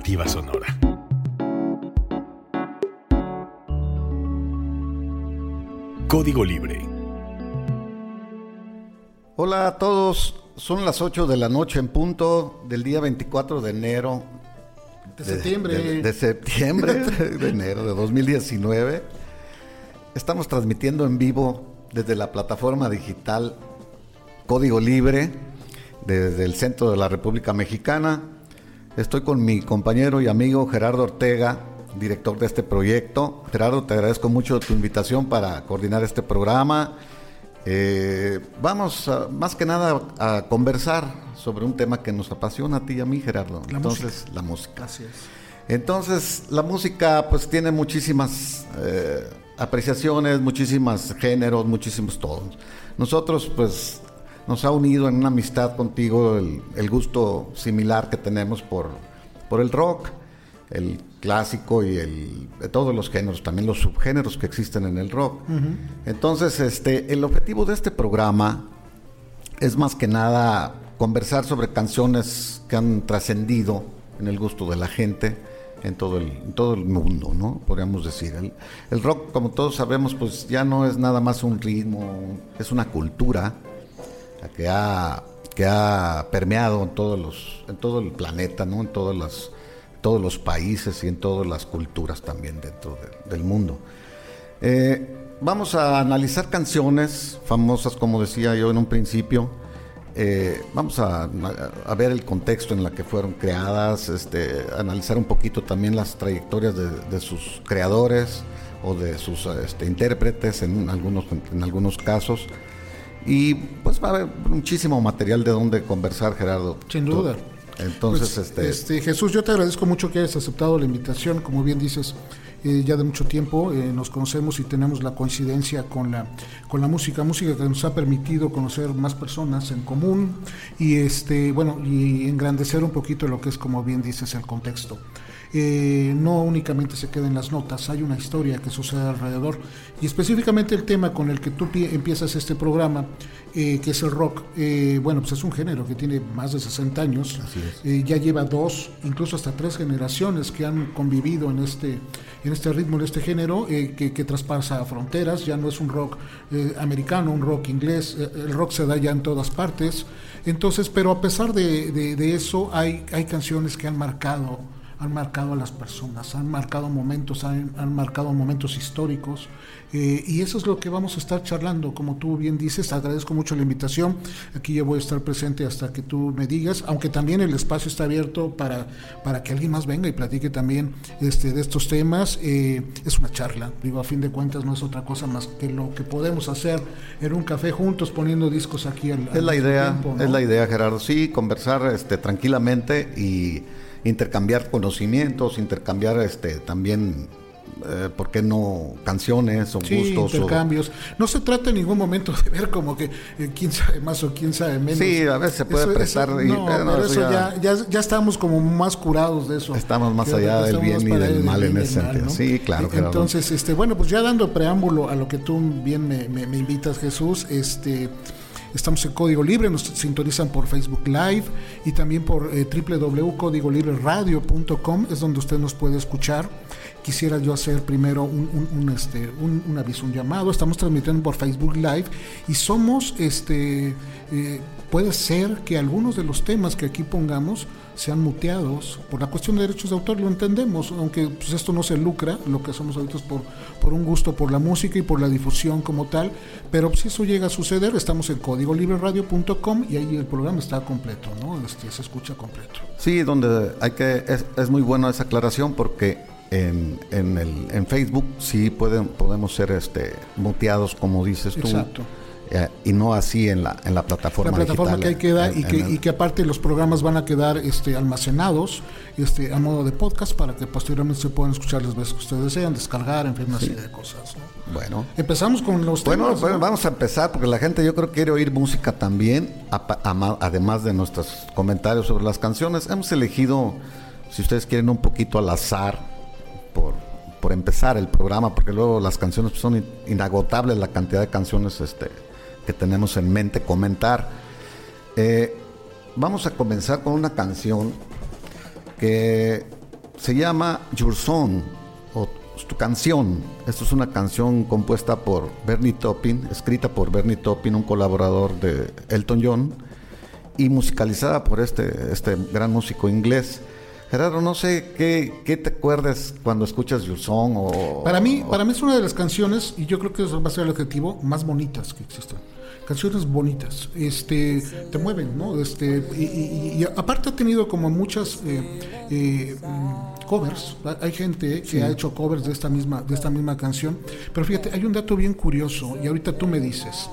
alternativa sonora. Código Libre. Hola a todos, son las 8 de la noche en punto del día 24 de enero. De, septiembre. De, de septiembre, de enero de 2019. Estamos transmitiendo en vivo desde la plataforma digital Código Libre, desde el centro de la República Mexicana. Estoy con mi compañero y amigo Gerardo Ortega, director de este proyecto. Gerardo, te agradezco mucho tu invitación para coordinar este programa. Eh, vamos a, más que nada a conversar sobre un tema que nos apasiona a ti y a mí, Gerardo. La Entonces, música. la música. Así es. Entonces, la música pues tiene muchísimas eh, apreciaciones, muchísimos géneros, muchísimos todos. Nosotros pues nos ha unido en una amistad contigo el, el gusto similar que tenemos por, por el rock, el clásico y el, de todos los géneros, también los subgéneros que existen en el rock. Entonces, este, el objetivo de este programa es más que nada conversar sobre canciones que han trascendido en el gusto de la gente en todo el, en todo el mundo, ¿no? Podríamos decir. El, el rock, como todos sabemos, pues ya no es nada más un ritmo, es una cultura que ha, que ha permeado en todos los, en todo el planeta, ¿no? En todas las, todos los países y en todas las culturas también dentro de- del mundo. Eh, vamos a analizar canciones famosas, como decía yo en un principio. Eh, vamos a, ver el contexto en la que fueron creadas, este, analizar un poquito también las trayectorias de, de sus creadores o de sus este, intérpretes en algunos, en algunos casos. Y pues va a haber muchísimo material de donde conversar, Gerardo. Sin duda. Entonces, Pues, este, este, Jesús, yo te agradezco mucho que hayas aceptado la invitación. Como bien dices, eh, ya de mucho tiempo eh, nos conocemos y tenemos la coincidencia con la, con la música, música que nos ha permitido conocer más personas en común y este, bueno, y engrandecer un poquito lo que es, como bien dices, el contexto. Eh, no únicamente se queda en las notas, hay una historia que sucede alrededor. Y específicamente el tema con el que tú pie- empiezas este programa, eh, que es el rock, eh, bueno, pues es un género que tiene más de 60 años. Eh, ya lleva dos, incluso hasta tres generaciones que han convivido en este, en este ritmo, en este género, que, que traspasa fronteras. Ya no es un rock americano, un rock inglés, el rock se da ya en todas partes. Entonces, pero a pesar de, de- de eso, hay, hay canciones que han marcado han marcado a las personas, han marcado momentos, han, han marcado momentos históricos. eh, y eso es lo que vamos a estar charlando, como tú bien dices, agradezco mucho la invitación, aquí yo voy a estar presente hasta que tú me digas, aunque también el espacio está abierto para, para que alguien más venga y platique también este, de estos temas. eh, es una charla, digo, a fin de cuentas no es otra cosa más que lo que podemos hacer en un café juntos poniendo discos aquí al, Es la idea, tiempo, ¿no? es la idea, Gerardo. Sí, conversar este, tranquilamente y intercambiar conocimientos, intercambiar este, también, eh, ¿por qué no? Canciones o Sí, gustos. o- intercambios. No se trata en ningún momento de ver como que eh, quién sabe más o quién sabe menos. Sí, a veces se puede prestar y- no, no, pero eso ya- ya, ya, ya estamos como más curados de eso. Estamos más allá del bien y del mal en ese sentido. Sí, claro, Gerardo. Entonces, este, bueno, pues ya dando preámbulo a lo que tú bien me, me- me invitas, Jesús, este. Estamos en Código Libre, nos sintonizan por Facebook Live y también por eh, www.códigolibreradio.com, es donde usted nos puede escuchar. Quisiera yo hacer primero un, este, un, un aviso, un llamado. Estamos transmitiendo por Facebook Live y somos, este, eh, puede ser que algunos de los temas que aquí pongamos sean muteados por la cuestión de derechos de autor, lo entendemos, aunque pues, esto no se lucra, lo que hacemos ahorita es por, por un gusto por la música y por la difusión como tal, pero si eso llega a suceder, estamos en códigolibreradio.com y ahí el programa está completo, ¿no? Este, se escucha completo. Sí, donde hay que, es, es muy buena esa aclaración porque en, en, el, en Facebook sí pueden, podemos ser este, muteados, como dices tú. Exacto. eh, y no así en la, en la plataforma la plataforma digital, que ahí queda en- y, que, el- y que aparte los programas van a quedar este, almacenados este, a modo de podcast para que posteriormente se puedan escuchar las veces que ustedes desean, descargar, en fin, una serie de cosas. ¿no? Bueno. Empezamos con los Bueno, temas. bueno, ¿no? vamos a empezar porque la gente yo creo que quiere oír música también, apa- ama- además de nuestros comentarios sobre las canciones. Hemos elegido, si ustedes quieren, un poquito al azar por, por empezar el programa, porque luego las canciones pues, son in- inagotables, la cantidad de canciones este, que tenemos en mente comentar. Eh, vamos a comenzar con una canción que se llama Your Song, o tu canción. Esta es una canción compuesta por Bernie Taupin, escrita por Bernie Taupin, un colaborador de Elton John, y musicalizada por este, este gran músico inglés. Gerardo, no sé qué, qué te acuerdas cuando escuchas Your Song o... Para mí, para mí es una de las canciones, y yo creo que eso va a ser el objetivo, más bonitas que existen. Canciones bonitas, este, te mueven, ¿no? Este, y, aparte ha tenido como muchas eh, eh, covers, hay gente que ha hecho covers de esta misma, de esta misma canción, pero fíjate, hay un dato bien curioso, y ahorita tú me dices,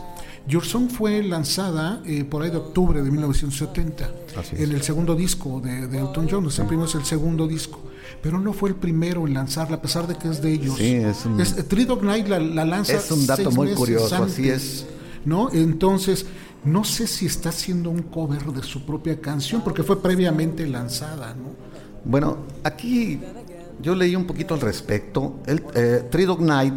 Your Song fue lanzada eh, por ahí de octubre de 1970, en el segundo disco de, Elton John, el primero es el segundo disco pero no fue el primero en lanzarla, a pesar de que es de ellos. Sí, es un, Three Dog Night la, lanza. Es un dato muy curioso, así es. ¿no? Entonces, no sé si está haciendo un cover de su propia canción, porque fue previamente lanzada, ¿no? Bueno, aquí yo leí un poquito al respecto. El, eh, Dog Night,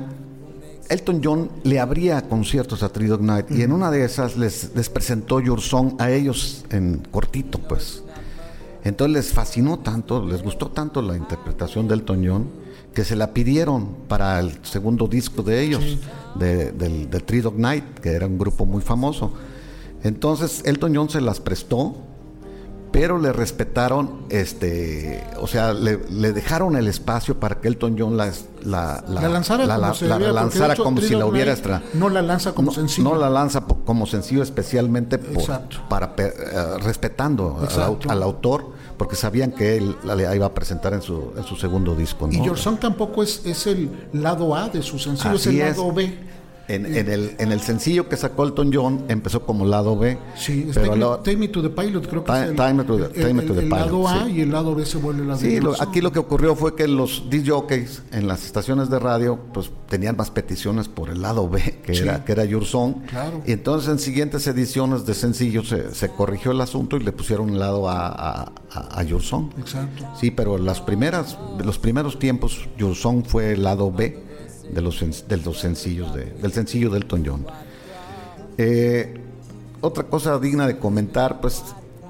Elton John le abría conciertos a Three Dog Night y en una de esas les, les presentó Your Song a ellos en cortito, pues. Entonces les fascinó tanto, les gustó tanto la interpretación de Elton John que se la pidieron para el segundo disco de ellos, de, del, de Three Dog Night, que era un grupo muy famoso. Entonces Elton John se las prestó, pero le respetaron, este, o sea, le, dejaron el espacio para que Elton John la, la, lanzara como, si la hubiera extra. No la lanza como sencillo. No la lanza como sencillo especialmente para eh, respetando al, autor porque sabían que él la, iba a presentar en su, en su segundo disco. Y Your Song tampoco es, es el lado A de su sencillo, es el lado B. En, el, en el sencillo que sacó Elton John empezó como lado B. Sí, pero take, me, to the Pilot, creo que es el, time to the, el, lado A y el lado B se vuelve el lado Sí, aquí lo que ocurrió fue que los disc jockeys en las estaciones de radio pues tenían más peticiones por el lado B, que era que era Your Song. Claro. Y entonces en siguientes ediciones de sencillo se, se corrigió el asunto y le pusieron el lado A a, a, Your Song. Exacto. Sí, pero las primeras, los primeros tiempos Your Song fue el lado B de los, de los sencillos de, del sencillo de Elton John. Eh, otra cosa digna de comentar, pues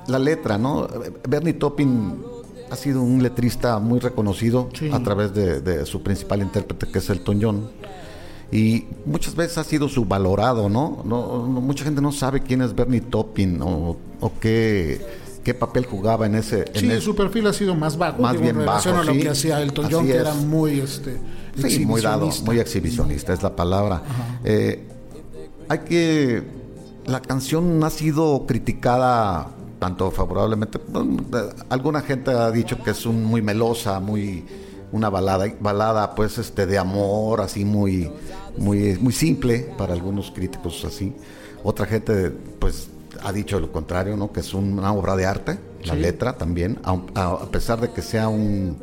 la letra, ¿no? Bernie Topping ha sido un letrista muy reconocido a través de, su principal intérprete, que es Elton John. Y muchas veces ha sido subvalorado, ¿no? No, mucha gente no sabe quién es Bernie Topping o, o qué, qué papel jugaba en ese. sí, su perfil ha sido más bajo. Más bien bajo. a lo que hacía Elton John, que era muy. Este, Sí, muy dado, muy exhibicionista es la palabra. Eh, hay que. La canción ha sido criticada tanto favorablemente. Alguna gente ha dicho que es un, muy melosa, muy una balada, balada pues este de amor, así muy, muy, muy simple para algunos críticos así. Otra gente pues ha dicho lo contrario, ¿no? Que es una obra de arte, la letra también, a pesar de que sea un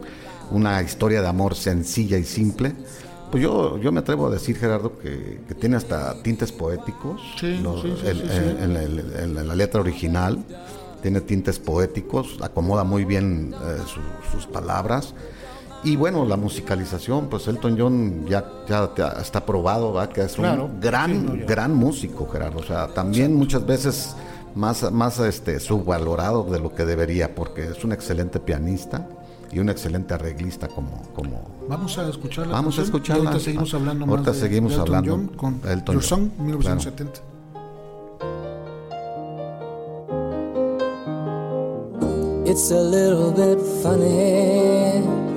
una historia de amor sencilla y simple. Pues yo, yo me atrevo a decir, Gerardo, que, tiene hasta tintes poéticos en, la letra original. Tiene tintes poéticos, acomoda muy bien eh, sus palabras. Y bueno, la musicalización, pues Elton John ya, ya está probado, ¿va? que es un gran, gran músico, Gerardo. O sea, también muchas veces más, más este, subvalorado de lo que debería, porque es un excelente pianista y un excelente arreglista como como vamos a escucharla vamos a escucharla ahorita seguimos hablando más ahorita seguimos de hablando John con Elton Your Song 1970 claro. It's a little bit funny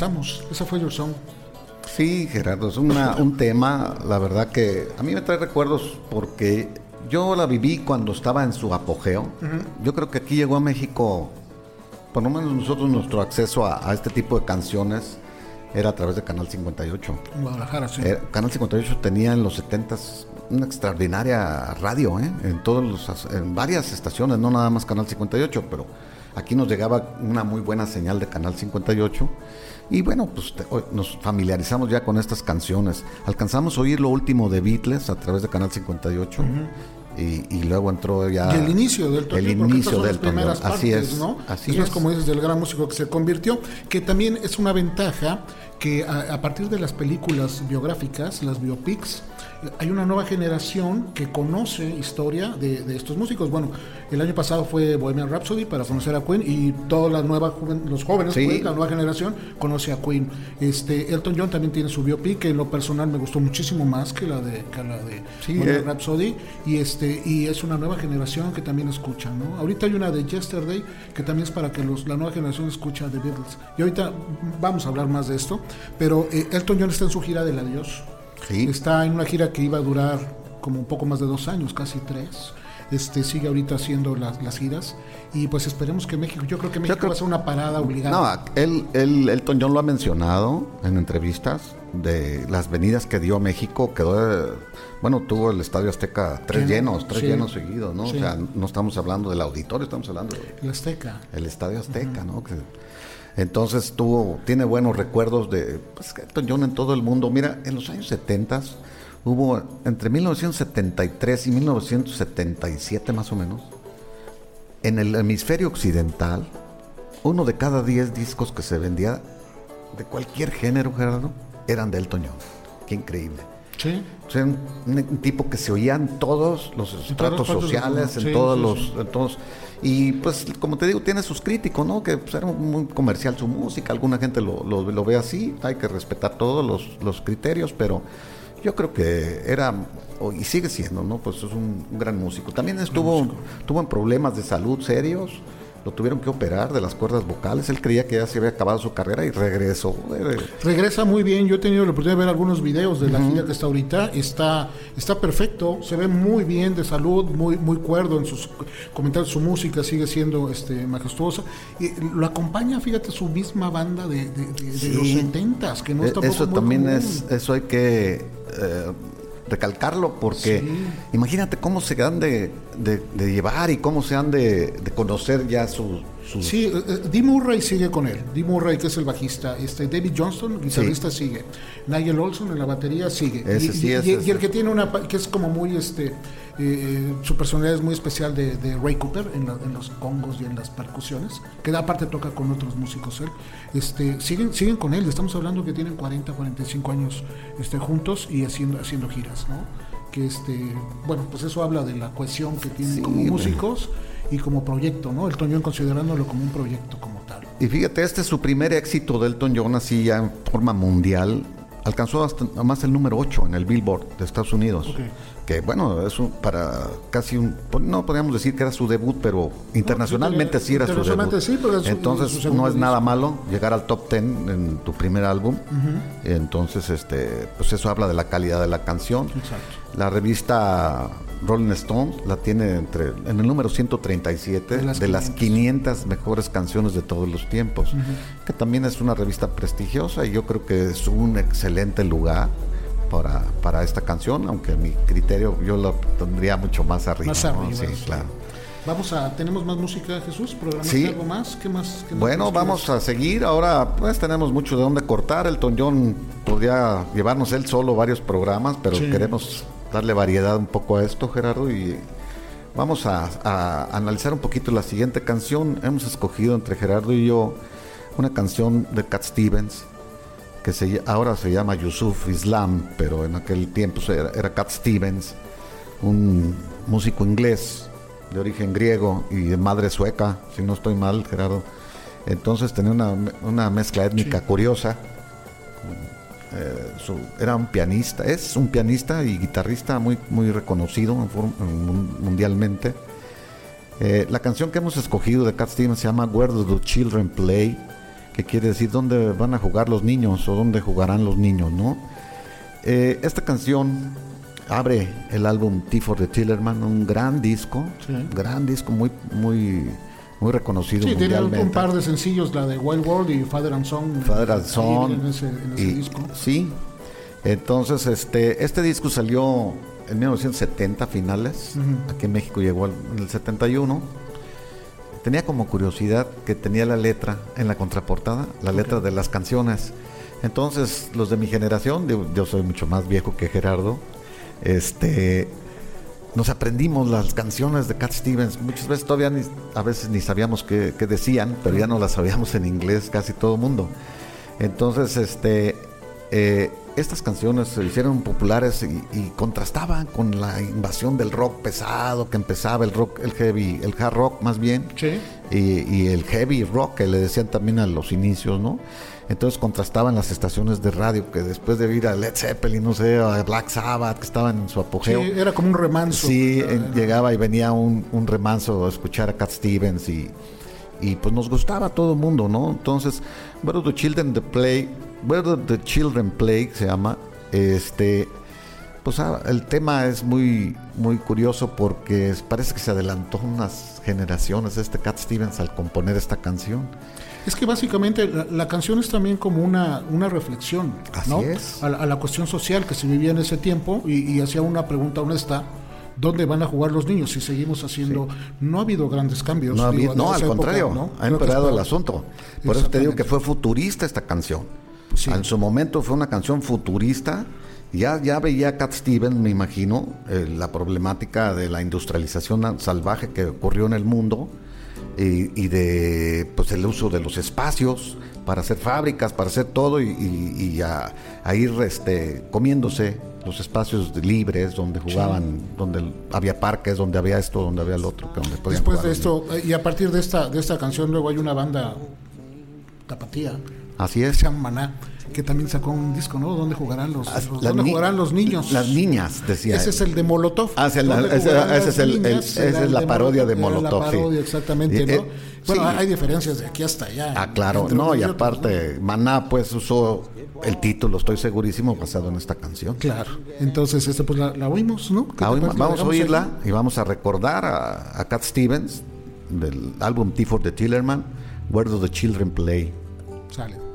regresamos. Esa fue Your Song. Sí, Gerardo, es una- un tema, la verdad que a mí me trae recuerdos porque yo la viví cuando estaba en su apogeo. Yo creo que aquí llegó a México, por lo menos nosotros nuestro acceso a, a este tipo de canciones era a través de Canal 58. En Guadalajara, sí. Eh, Canal 58 tenía en los 70s una extraordinaria radio, ¿eh? en todos los, en varias estaciones, no nada más Canal 58, pero aquí nos llegaba una muy buena señal de Canal 58 y bueno, pues te- hoy nos familiarizamos ya con estas canciones. Alcanzamos a oír lo último de Beatles a través de Canal 58 y, y luego entró ya Y el inicio del Elton el inicio del primeras John. Así partes, es, ¿no? así Eso es. como dices del gran músico que se convirtió, que también es una ventaja que a, a partir de las películas biográficas, las biopics, hay una nueva generación que conoce historia de, de estos músicos. Bueno, el año pasado fue Bohemian Rhapsody para conocer a Queen y toda la nueva joven- los jóvenes, Sí. pues, la nueva generación conoce a Queen. Este Elton John también tiene su biopic que en lo personal me gustó muchísimo más que la de que la de Sí, Bohemian eh. Rhapsody y este y es una nueva generación que también escucha, ¿no? Ahorita hay una de Yesterday que también es para que los, la nueva generación escucha The Beatles. Y ahorita vamos a hablar más de esto, pero eh, Elton John está en su gira del adiós. Sí. Está en una gira que iba a durar como un poco más de dos años, casi tres. Este sigue ahorita haciendo las, las giras y pues esperemos que México, yo creo que México creo- va a ser una parada obligada. No, él, él, Elton John lo ha mencionado en entrevistas de las venidas que dio a México. Quedó, bueno, tuvo el Estadio Azteca tres Lleno, llenos, tres sí. llenos seguidos, ¿no? Sí. O sea, no estamos hablando del auditorio, estamos hablando El Azteca. del Estadio Azteca, ¿no? Que- entonces tuvo, tiene buenos recuerdos de pues, Elton John en todo el mundo. Mira, en los años 70 hubo entre 1973 y 1977 más o menos, en el hemisferio occidental, uno de cada diez discos que se vendía de cualquier género, Gerardo, eran de Elton John. Qué increíble. Sí. O sea, un, un tipo que se oía en todos los estratos sociales, en todos los, sí. en todos. Y pues, como te digo, tiene sus críticos, ¿no? Que pues, era muy comercial su música, alguna gente lo, lo- lo ve así, hay que respetar todos los, los criterios, pero yo creo que era, y sigue siendo, ¿no? Pues es un, un gran músico. También estuvo, tuvo en problemas de salud serios, lo tuvieron que operar de las cuerdas vocales, él creía que ya se había acabado su carrera y regresó. eh, Regresa muy bien, yo he tenido la oportunidad de ver algunos videos de la gira que está ahorita, está, está perfecto, se ve muy bien de salud, muy, muy cuerdo en sus comentarios, su música sigue siendo este, majestuosa. Y lo acompaña, fíjate, su misma banda de, de- de- de los 70 que no Eh, es tampoco eso también común. es, eso hay que eh, recalcarlo porque Sí. imagínate cómo se han de, de- de llevar y cómo se han de, de conocer ya su, Sí, eh, eh, Dee Murray sigue con él. Dee Murray, que es el bajista. Este, David Johnston, guitarrista, sigue. Nigel Olson en la batería sigue. Ese y, sí, y- ese y- es- y el que tiene una, que es como muy, este, eh, su personalidad es muy especial de, de Ray Cooper en, la- en los congos y en las percusiones, que aparte toca con otros músicos él. Este, siguen, siguen con él. Estamos hablando que tienen 40, 45 años este, juntos y haciendo, haciendo giras, ¿no? Que este, bueno, pues eso habla de la cohesión que tienen Sí, como bueno. Y como proyecto, ¿no? Elton John considerándolo como un proyecto como tal. Y fíjate, este es su primer éxito de Elton John así ya en forma mundial. Alcanzó hasta más el número 8 en el Billboard de Estados Unidos. Ok. Que bueno, es un- para casi un, pues, no podríamos decir que era su debut, pero internacionalmente sí era su debut. Sí, pero su- Entonces su no es disco. nada malo llegar al top 10 en tu primer álbum. Entonces, este, pues eso habla de la calidad de la canción. Exacto. La revista Rolling Stone la tiene entre en el número 137 De las de las 500. 500 mejores canciones de todos los tiempos, que también es una revista prestigiosa y yo creo que es un excelente lugar para, para esta canción, aunque a mi criterio yo la pondría mucho más arriba. Más ¿no? arriba, Sí, sí. claro. Vamos a, ¿tenemos más música, Jesús? ¿Programaste Sí. algo más? ¿Qué más? qué Bueno, vamos quieres? a seguir. Ahora pues tenemos mucho de dónde cortar. Elton John podría llevarnos él solo varios programas, pero queremos darle variedad un poco a esto, Gerardo, y vamos a, a analizar un poquito la siguiente canción. Hemos escogido entre Gerardo y yo una canción de Cat Stevens que se ahora se llama Yusuf Islam, pero en aquel tiempo era, era Cat Stevens, un músico inglés de origen griego y de madre sueca, si no estoy mal, Gerardo. Entonces tenía una, una mezcla étnica curiosa. Eh, su- era un pianista, es un pianista y guitarrista muy, muy reconocido mundialmente. Eh, la canción que hemos escogido de Cat Stevens se llama Where Do the Children Play, que quiere decir dónde van a jugar los niños o dónde jugarán los niños, ¿no? Eh, esta canción abre el álbum T for the Tillerman, un gran disco, Sí. gran disco muy, muy, muy reconocido Sí, mundialmente. un par de sencillos, la de Wild World y Father and Son. Father and Son. En ese, en ese y- disco. Sí. Entonces, este, este disco salió en 1970 finales. Aquí en México llegó en el 71. Tenía como curiosidad que tenía la letra en la contraportada, la letra de las canciones. Entonces, los de mi generación, yo, yo soy mucho más viejo que Gerardo, este, nos aprendimos las canciones de Cat Stevens. Muchas veces todavía ni- a veces ni sabíamos qué, qué decían, pero ya no las sabíamos en inglés casi todo el mundo. Entonces, este, eh, estas canciones se hicieron populares y, y contrastaban con la invasión del rock pesado que empezaba el rock, el heavy, el hard rock más bien Sí. y, y el heavy rock que le decían también a los inicios, ¿no? Entonces contrastaban las estaciones de radio que después de ir a Led Zeppelin, no sé, a Black Sabbath, que estaban en su Sí, apogeo. era como un remanso. Sí, Era- llegaba y venía un, un remanso a escuchar a Cat Stevens y, y pues nos gustaba a todo el mundo, ¿no? Entonces, Where the Children the Play, Where the Children Play se llama, este, pues ah, el tema es muy, muy curioso porque parece que se adelantó unas generaciones este Cat Stevens al componer esta canción. Es que básicamente la, la canción es también como una, una reflexión Así ¿no? es. A, la, a la cuestión social que se vivía en ese tiempo y, y hacía una pregunta honesta. ¿Dónde van a jugar los niños si seguimos haciendo? No ha habido grandes cambios. No, ha digo, habido- no, al época, contrario, ¿no? ha empeorado el asunto. Por eso te digo que fue futurista esta canción. Sí. En su momento fue una canción futurista. Ya, ya veía Cat Stevens, me imagino, eh, la problemática de la industrialización salvaje que ocurrió en el mundo y, y de pues el uso de los espacios para hacer fábricas, para hacer todo y, y- y a, a ir este, comiéndose los espacios libres donde jugaban, donde había parques, donde había esto, donde había el otro, que donde podían Después jugar de esto, eh, y a partir de esta, de esta canción, luego hay una banda tapatía. Así que es. se llama Maná, que también sacó un disco, ¿no? ¿Dónde jugarán los, Las- los- las ¿dónde ni- jugarán los niños? Las niñas, decía. Ese es el de Molotov. Ah, sí, la- ¿Dónde ese- ese es el- esa es la parodia de Molotov, La sí. parodia, exactamente, ¿no? eh, bueno, sí. hay diferencias de aquí hasta allá. Ah, claro, no, y otros, aparte, Maná pues usó el título, estoy segurísimo, basado en esta canción. Claro. Entonces, este, pues la, la oímos, ¿no? ¿Qué te Ah, vamos a ahí? oírla y vamos a recordar a, a Cat Stevens del álbum T for the Tillerman, Where Do the Children Play. Sale.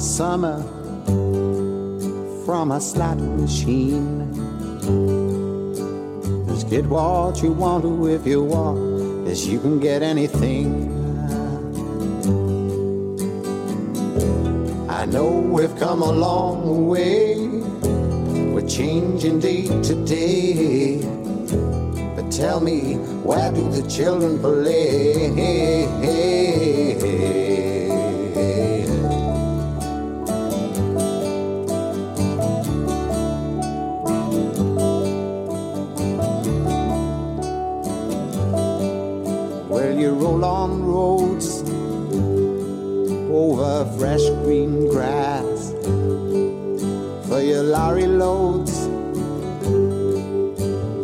Summer from a slot machine. Just get what you want to if you want, as you can get anything. I know we've come a long way. We're changing day to day. But tell me, where do the children play? You roll on roads over fresh green grass. For your lorry loads,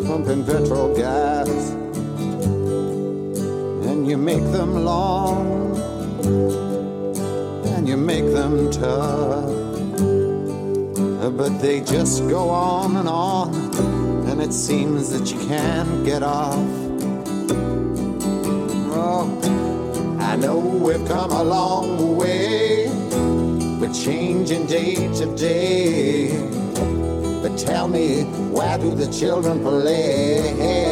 pumping petrol gas, and you make them long and you make them tough, but they just go on and on, and it seems that you can't get off. I know we've come a long way. We're changing day to day. But tell me, where do the children play?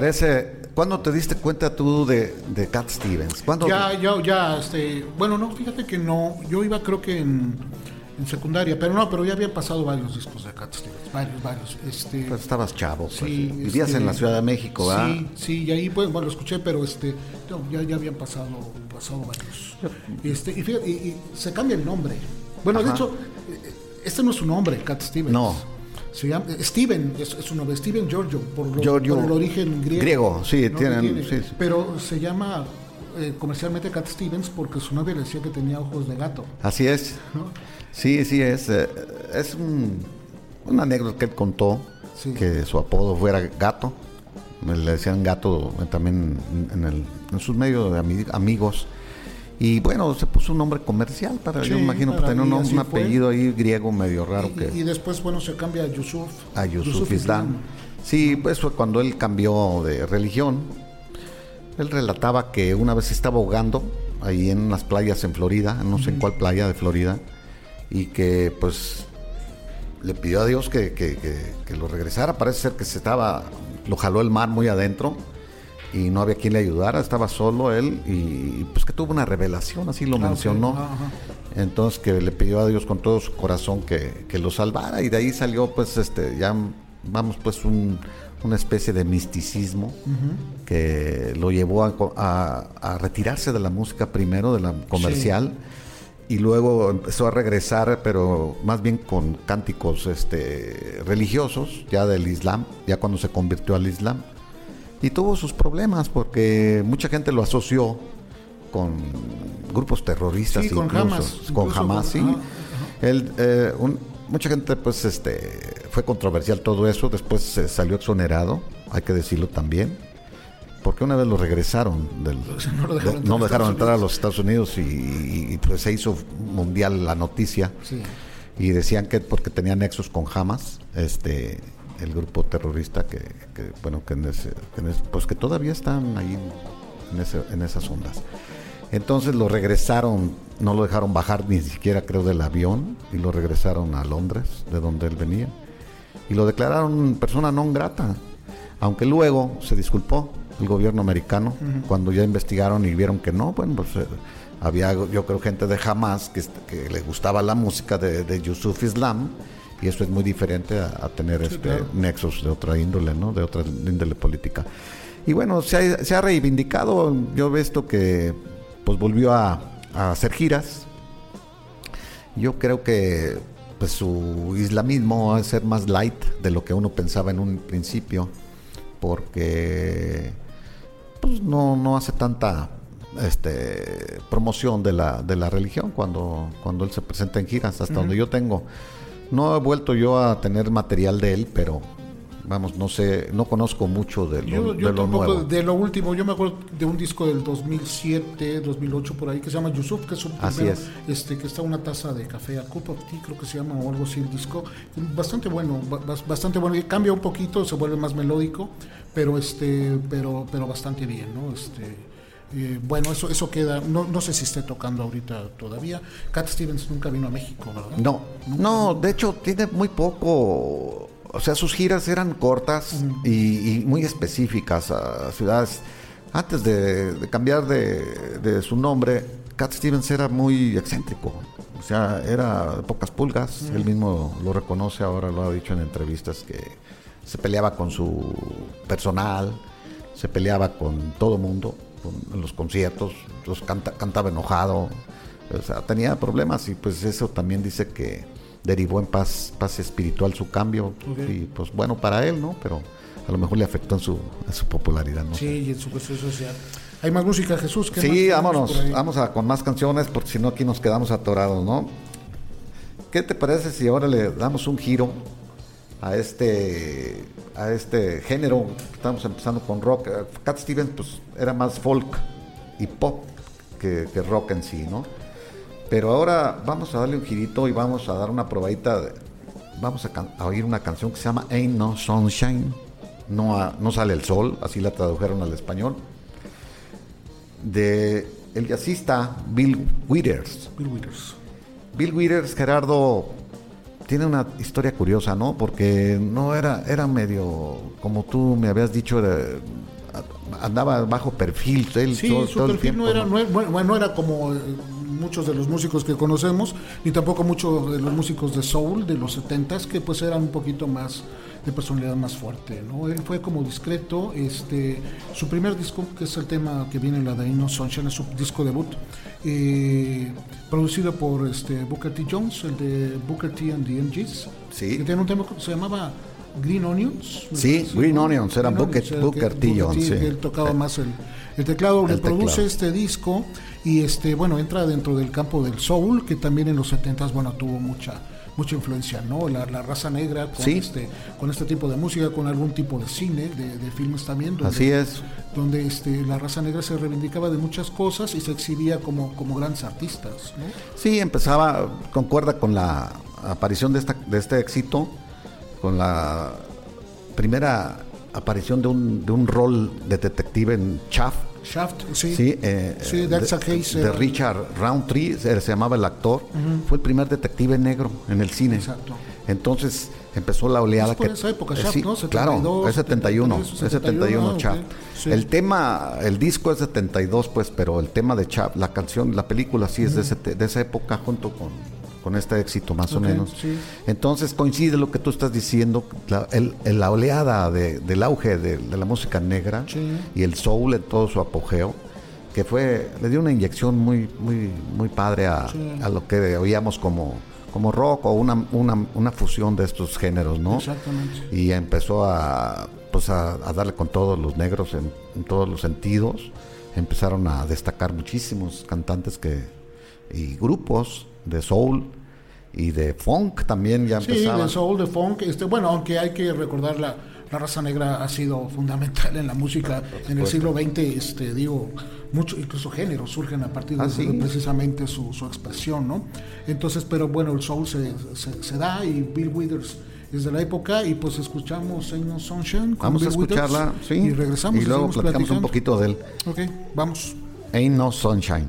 Parece? ¿Cuándo te diste cuenta tú de, de Cat Stevens? ¿Cuándo? Ya, ya, ya, este, bueno, no, fíjate que no, yo iba creo que en, en secundaria, pero no, pero ya habían pasado varios discos de Cat Stevens, varios, varios, este, Pues estabas chavo, pues. sí, Vivías este, en la Ciudad de México, ¿verdad? Sí, sí, y ahí, pues, bueno, lo escuché, pero este, no, ya, ya habían pasado, pasado varios, este, y fíjate, y, y se cambia el nombre, bueno, de hecho, eh, este no es su nombre, Cat Stevens. No. Se llama, Steven, es, es su nombre, Steven Giorgio, por, lo- Giorgio. por el origen griego. Griego, sí, ¿no? tienen- tiene. sí, sí. Pero se llama eh, comercialmente Cat Stevens porque su novia le decía que tenía ojos de gato. Así es. Sí, sí, es. eh, es un, una anécdota que él contó, Sí. que su apodo fuera gato. Le decían gato también en, el- en sus medios de ami- amigos. Y bueno, se puso un nombre comercial para, yo Sí, imagino que para tenía un, mí nom- así un fue. apellido ahí griego medio raro Y, que y después, bueno, se cambia a Yusuf. a Yusuf Islam. Sí, pues fue cuando él cambió de religión. Él relataba que una vez estaba ahogando ahí en unas playas en Florida, no sé en cuál playa de Florida, y que pues le pidió a Dios que, que- que- que lo regresara. Parece ser que se estaba, lo jaló el mar muy adentro y no había quien le ayudara, estaba solo él y pues que tuvo una revelación, así lo Ah, mencionó. Entonces que le pidió a Dios con todo su corazón que, que lo salvara y de ahí salió pues este ya vamos pues un- una especie de misticismo que lo llevó a, co- a- a retirarse de la música primero, de la comercial y luego empezó a regresar pero más bien con cánticos este, religiosos ya del Islam, ya cuando se convirtió al Islam y tuvo sus problemas porque mucha gente lo asoció con grupos terroristas Sí, con incluso, Hamas, con Hamas, con- sí. ajá, Él, eh, un- mucha gente pues este fue controversial todo eso después se salió exonerado hay que decirlo también porque una vez lo regresaron del, No lo dejaron de- entrar no a dejaron Estados entrar a Unidos. los Estados Unidos y, y, pues se hizo mundial la noticia Sí. y decían que porque tenía nexos con Hamas este el grupo terrorista que, que, bueno que, en ese- que en ese- pues que todavía están ahí en, ese- en esas ondas. Entonces lo regresaron no lo dejaron bajar ni siquiera creo del avión y lo regresaron a Londres de donde él venía. Y lo declararon persona non grata aunque luego se disculpó el gobierno americano cuando ya investigaron y vieron que no bueno pues eh, había yo creo gente de Hamas que, que le gustaba la música de, de Yusuf Islam y eso es muy diferente a, a tener este claro. nexos de otra índole no de otra índole política. Y bueno se ha, se ha reivindicado. Yo veo esto que pues volvió a, a hacer giras. Yo creo que pues su islamismo va a ser más light de lo que uno pensaba en un principio, porque pues no, no hace tanta este promoción de la, de la religión cuando, cuando él se presenta en giras, hasta donde yo tengo. No he vuelto yo a tener material de él, pero vamos, no sé, no conozco mucho de lo, Yo, yo de lo tampoco, nuevo. de lo último, yo me acuerdo de un disco del 2007, 2008 por ahí que se llama Yusuf, que es un Así primero, es. este que está una taza de café, a cup of tea creo que se llama o algo así el disco, bastante bueno, ba- bas- bastante bueno, y cambia un poquito, se vuelve más melódico, pero este, pero, pero bastante bien, ¿no? Este, eh, bueno, eso, eso queda, no, no sé si esté tocando ahorita todavía. Cat Stevens nunca vino a México, ¿verdad? No, no, de hecho tiene muy poco, o sea, sus giras eran cortas y, y muy específicas a ciudades. Antes de, de cambiar de, de su nombre, Cat Stevens era muy excéntrico, o sea, era de pocas pulgas, él mismo lo reconoce, ahora lo ha dicho en entrevistas que se peleaba con su personal, se peleaba con todo mundo con- en los conciertos, los canta- cantaba enojado, o sea, tenía problemas y pues eso también dice que derivó en paz, paz espiritual su cambio y pues bueno para él, ¿no? Pero a lo mejor le afectó en su, en su popularidad, ¿no? Sí, y en su cuestión social. Hay más música, Jesús. ¿qué más Sí, tenemos vámonos, vamos a, con más canciones porque si no aquí nos quedamos atorados, ¿no? ¿Qué te parece si ahora le damos un giro a este a este género? Estamos empezando con rock. Cat Stevens pues era más folk y pop que, que rock en sí, ¿no? Pero ahora vamos a darle un girito y vamos a dar una probadita. de- vamos a, a oír una canción que se llama Ain't No Sunshine. No, no sale el sol, así la tradujeron al español de el jazzista Bill Withers. Bill Withers. Bill Withers, Gerardo, tiene una historia curiosa, ¿no? Porque no era, era medio, como tú me habías dicho, era- andaba bajo perfil. Él Sí, todo- su todo el perfil no era, no era- bueno, no era como eh, muchos de los músicos que conocemos, ni tampoco muchos de los músicos de soul de los 70s, que pues eran un poquito más de personalidad más fuerte, ¿no? Él fue como discreto, este, su primer disco, que es el tema que viene en la de Sunshine, es su disco debut, eh, producido por este Booker T. Jones, el de Booker T. and the MGs, Sí. que tiene un tema que se llamaba Green Onions. Sí, Green. Onions, era Booker- era Booker T. Jones, sí. Él tocaba más el, el teclado, le El produce teclado. este disco y este bueno entra dentro del campo del soul que también en los 70s bueno tuvo mucha mucha influencia, ¿no? La, la raza negra con Sí. este con este tipo de música, con algún tipo de cine, de, de filmes también. donde- Así es. donde este, la raza negra se reivindicaba de muchas cosas y se exhibía como, como grandes artistas. ¿no? Sí, empezaba, concuerda con la aparición de, esta, de este éxito, con la primera aparición de un, de un rol de detective en Chaff. Shaft, sí. Sí, eh, Sí, de de, Richard Roundtree, se, se llamaba el actor. Fue el primer detective negro en el cine. Exacto. Entonces empezó la oleada Es por que esa época, eh, Shaft, sí, ¿no? claro, 72, es 71, 73, es 71 ah, ok. Shaft. Sí. El tema, el disco es 72 pues, pero el tema de Shaft, la canción, la película sí es de, ese de esa época junto con, con este éxito más o menos. sí. Entonces coincide lo que tú estás diciendo, la, el- la oleada de- del auge de, de la música negra Sí. y el soul en todo su apogeo, que fue, le dio una inyección muy, muy, muy padre a, a lo que oíamos como, como rock o una, una, una fusión de estos géneros, ¿no? Exactamente. Y empezó a, pues a, a darle con todos los negros en, en todos los sentidos. Empezaron a destacar muchísimos cantantes que y grupos de soul y de funk también ya Sí, empezaban. de soul, de funk. Este, bueno, aunque hay que recordar la, la raza negra ha sido fundamental en la música en el siglo XX. Este, digo, muchos incluso géneros surgen a partir de Ah, ¿sí? precisamente su, su expresión, ¿no? Entonces, pero bueno, el soul se, se, se da y Bill Withers es de la época y pues escuchamos Ain't No Sunshine. con Vamos a Bill Withers, escucharla, sí. Y regresamos. Y luego platicamos un platicando. poquito de él. Ok, vamos. Ain't No Sunshine.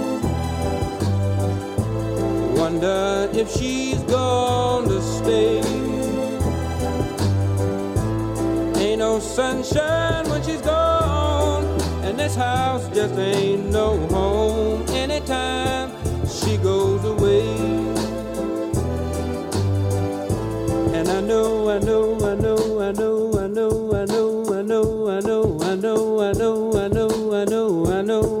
Wonder if she's going to stay. Ain't no sunshine when she's gone, and this house just ain't no home anytime she goes away. And I know, I know, I know, I know, I know, I know, I know, I know, I know, I know, I know, I know, I know, I know,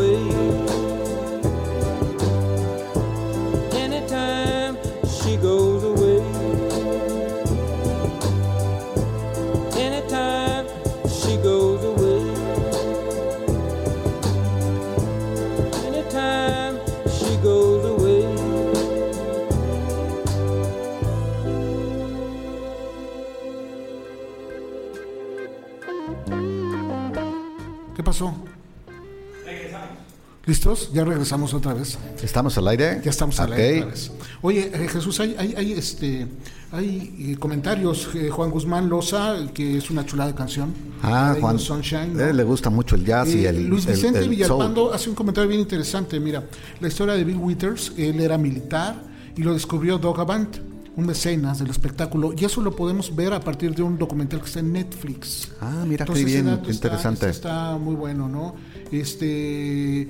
¿Listos? Ya regresamos otra vez. ¿Estamos al aire? Ya estamos al aire otra vez. Oye, eh, Jesús, hay, hay, hay, este, hay eh, comentarios. Eh, Juan Guzmán Loza, que es una chulada de canción. Ah, Juan. Sunshine, le gusta mucho el jazz y el Luis Vicente el Villalpando soul. hace un comentario bien interesante. Mira, la historia de Bill Withers, él era militar y lo descubrió Doug Avant, un mecenas del espectáculo. Y eso lo podemos ver a partir de un documental que está en Netflix. Ah, mira qué Entonces, bien, qué está- interesante. Está, muy bueno, ¿no? Este eh,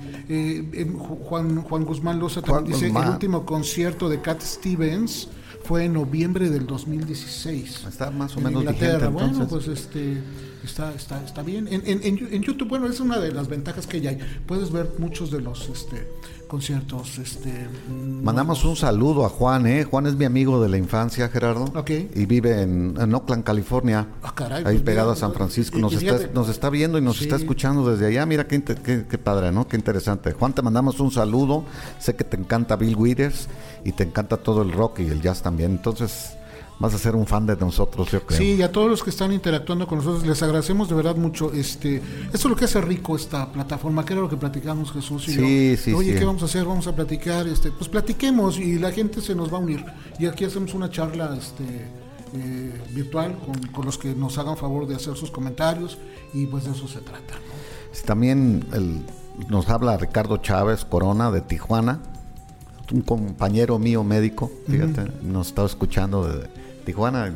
em, Ju- Juan, Juan Guzmán Loza Juan también dice Guzmán. el último concierto de Cat Stevens fue en noviembre del 2016. Está más o en menos Inglaterra. vigente, Bueno, pues este está, está, está bien. En, en, en, en YouTube, bueno, es una de las ventajas que ya hay. Puedes ver muchos de los este, conciertos. Este, mm, Mandamos un saludo a Juan, ¿eh? Juan es mi amigo de la infancia, Gerardo. Ok. Y vive en, en Oakland, California. Ah, caray, ahí pues pegado mira, a San Francisco. Nos, y está, nos está viendo y nos Sí. está escuchando desde allá. Mira qué, qué, qué padre, ¿no? Qué interesante. Juan, te mandamos un saludo. Sé que te encanta Bill Withers y te encanta todo el rock y el jazz también. Entonces, vas a ser un fan de nosotros, yo creo. Sí, y a todos los que están interactuando con nosotros, les agradecemos de verdad mucho. Este, esto es lo que hace rico esta plataforma, que era lo que platicamos Jesús y Sí, yo. sí, Oye, sí. ¿qué vamos a hacer? Vamos a platicar, este, pues platiquemos y la gente se nos va a unir. Y aquí hacemos una charla este, eh, virtual con, con los que nos hagan favor de hacer sus comentarios y pues de eso se trata. ¿no? También el- nos habla Ricardo Chávez Corona de Tijuana, un compañero mío médico, fíjate, nos estaba escuchando de Tijuana,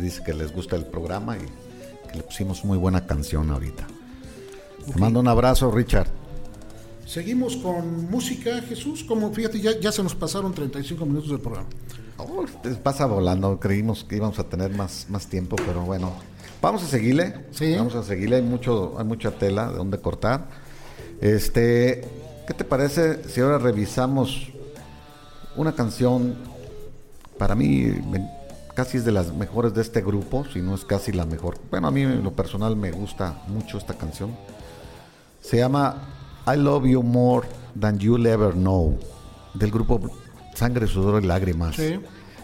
dice que les gusta el programa y que le pusimos muy buena canción ahorita. Te mando un abrazo, Richard. Seguimos con música, Jesús. Como fíjate, ya, ya se nos pasaron 35 minutos del programa. Oh, pasa volando, creímos que íbamos a tener más, más tiempo, pero bueno. Vamos a seguirle. Sí. Vamos a seguirle, hay mucho, hay mucha tela de donde cortar. Este, ¿qué te parece si ahora revisamos una canción para mí casi es de las mejores de este grupo, si no es casi la mejor. Bueno, a mí en lo personal me gusta mucho esta canción. Se llama I Love You More Than You'll Ever Know, del grupo Sangre, Sudor y Lágrimas. Sí.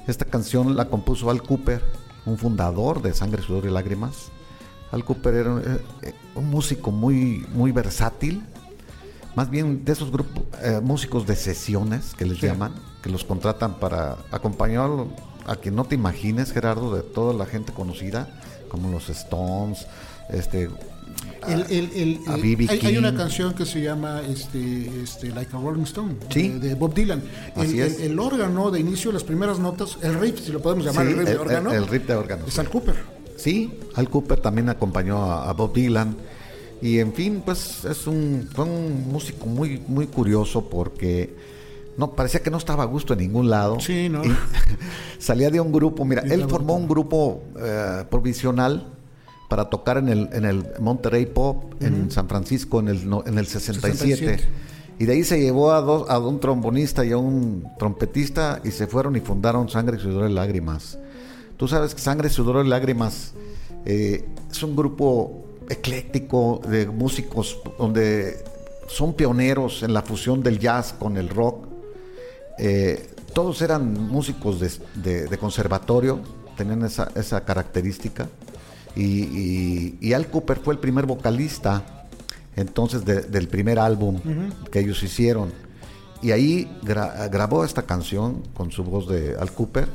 Esta canción la compuso Al Cooper, un fundador de Sangre, Sudor y Lágrimas. Al Cooper era un, eh, un músico muy, muy versátil, más bien de esos grupos, eh, músicos de sesiones que les Sí. llaman, que los contratan para acompañar a quien no te imagines, Gerardo, de toda la gente conocida, como los Stones, este, El- el- el- a el- B.B. hay, hay una King. canción que se llama este, este, Like a Rolling Stone Sí. de, de Bob Dylan. El, órgano de inicio, las primeras notas, el riff, si lo podemos llamar Sí, el riff de órgano, el- el riff de órgano, es sí. Al Cooper. Sí, Al Cooper también acompañó a, a Bob Dylan. Y en fin, pues es un, fue un músico muy, muy curioso porque no parecía que no estaba a gusto en ningún lado. Sí, ¿no? Y salía de un grupo, mira, Sí, él formó un grupo eh, provisional para tocar en el, en el Monterrey Pop en San Francisco en el, en el 67. 67. Y de ahí se llevó a, dos, a un trombonista y a un trompetista y se fueron y fundaron Sangre, Sudor y Lágrimas. Tú sabes que Sangre, Sudor y Lágrimas eh, es un grupo ecléctico de músicos donde son pioneros en la fusión del jazz con el rock. Eh, todos eran músicos de, de- de conservatorio, tenían esa, esa característica. Y, y- y Al Cooper fue el primer vocalista entonces de- del primer álbum que ellos hicieron. Y ahí gra- grabó esta canción con su voz de Al Cooper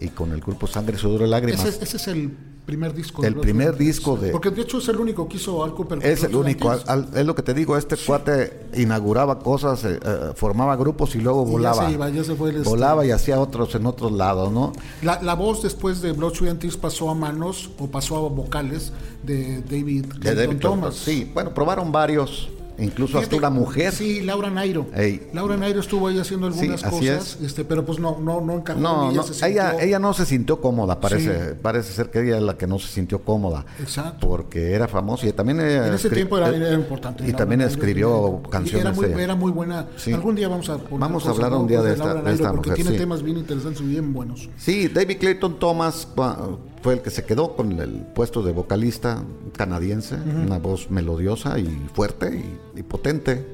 y con el grupo Sangre, Sudor y Lágrimas. Ese, ese es el primer disco. El Blood, primer disco de- Porque de hecho es el único que hizo Al Cooper. Es el único, al- al- es lo que te digo, este cuate inauguraba cosas, eh, eh, formaba grupos y luego Y ya volaba. se iba, ya se fue el, este- volaba y hacía otros en otros lados, ¿no? La, la voz después de Blood, Sweat and Tears pasó a manos o pasó a vocales de David, De David Thomas. Sí, bueno, probaron varios, incluso hasta Fíjate, una mujer. Sí, Laura Nairo. Ey. Laura Nairo estuvo ahí haciendo algunas Sí, cosas, es. este, pero pues no, no, no encajó. No, ni no, se ella, ella no se sintió cómoda, parece, Sí. parece ser que ella es la que no se sintió cómoda. Exacto. Porque era famosa y también ella En ese tiempo era, eh, era importante. Y Laura también Nairo, escribió y canciones. Era muy, ella. era muy buena. Sí. Algún día vamos a Vamos a hablar un día de Laura esta- de Nairo, esta Porque mujer, tiene sí. temas bien interesantes y bien buenos. Sí, David Clayton Thomas fue el que se quedó con el puesto de vocalista canadiense, una voz melodiosa y fuerte y, y potente.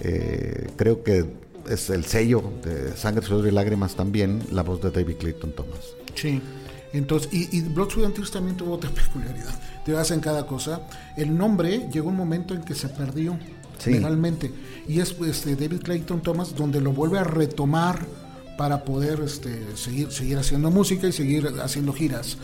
Eh, creo que es el sello de Sangre, Sudor y Lágrimas también, la voz de David Clayton Thomas. Sí. Entonces, y, y Blood, Sweat and Tears también tuvo otra peculiaridad. Te hacen cada cosa. El nombre llegó un momento en que se perdió Sí. legalmente. Y es este, David Clayton Thomas donde lo vuelve a retomar para poder este, seguir, seguir haciendo música y seguir haciendo giras.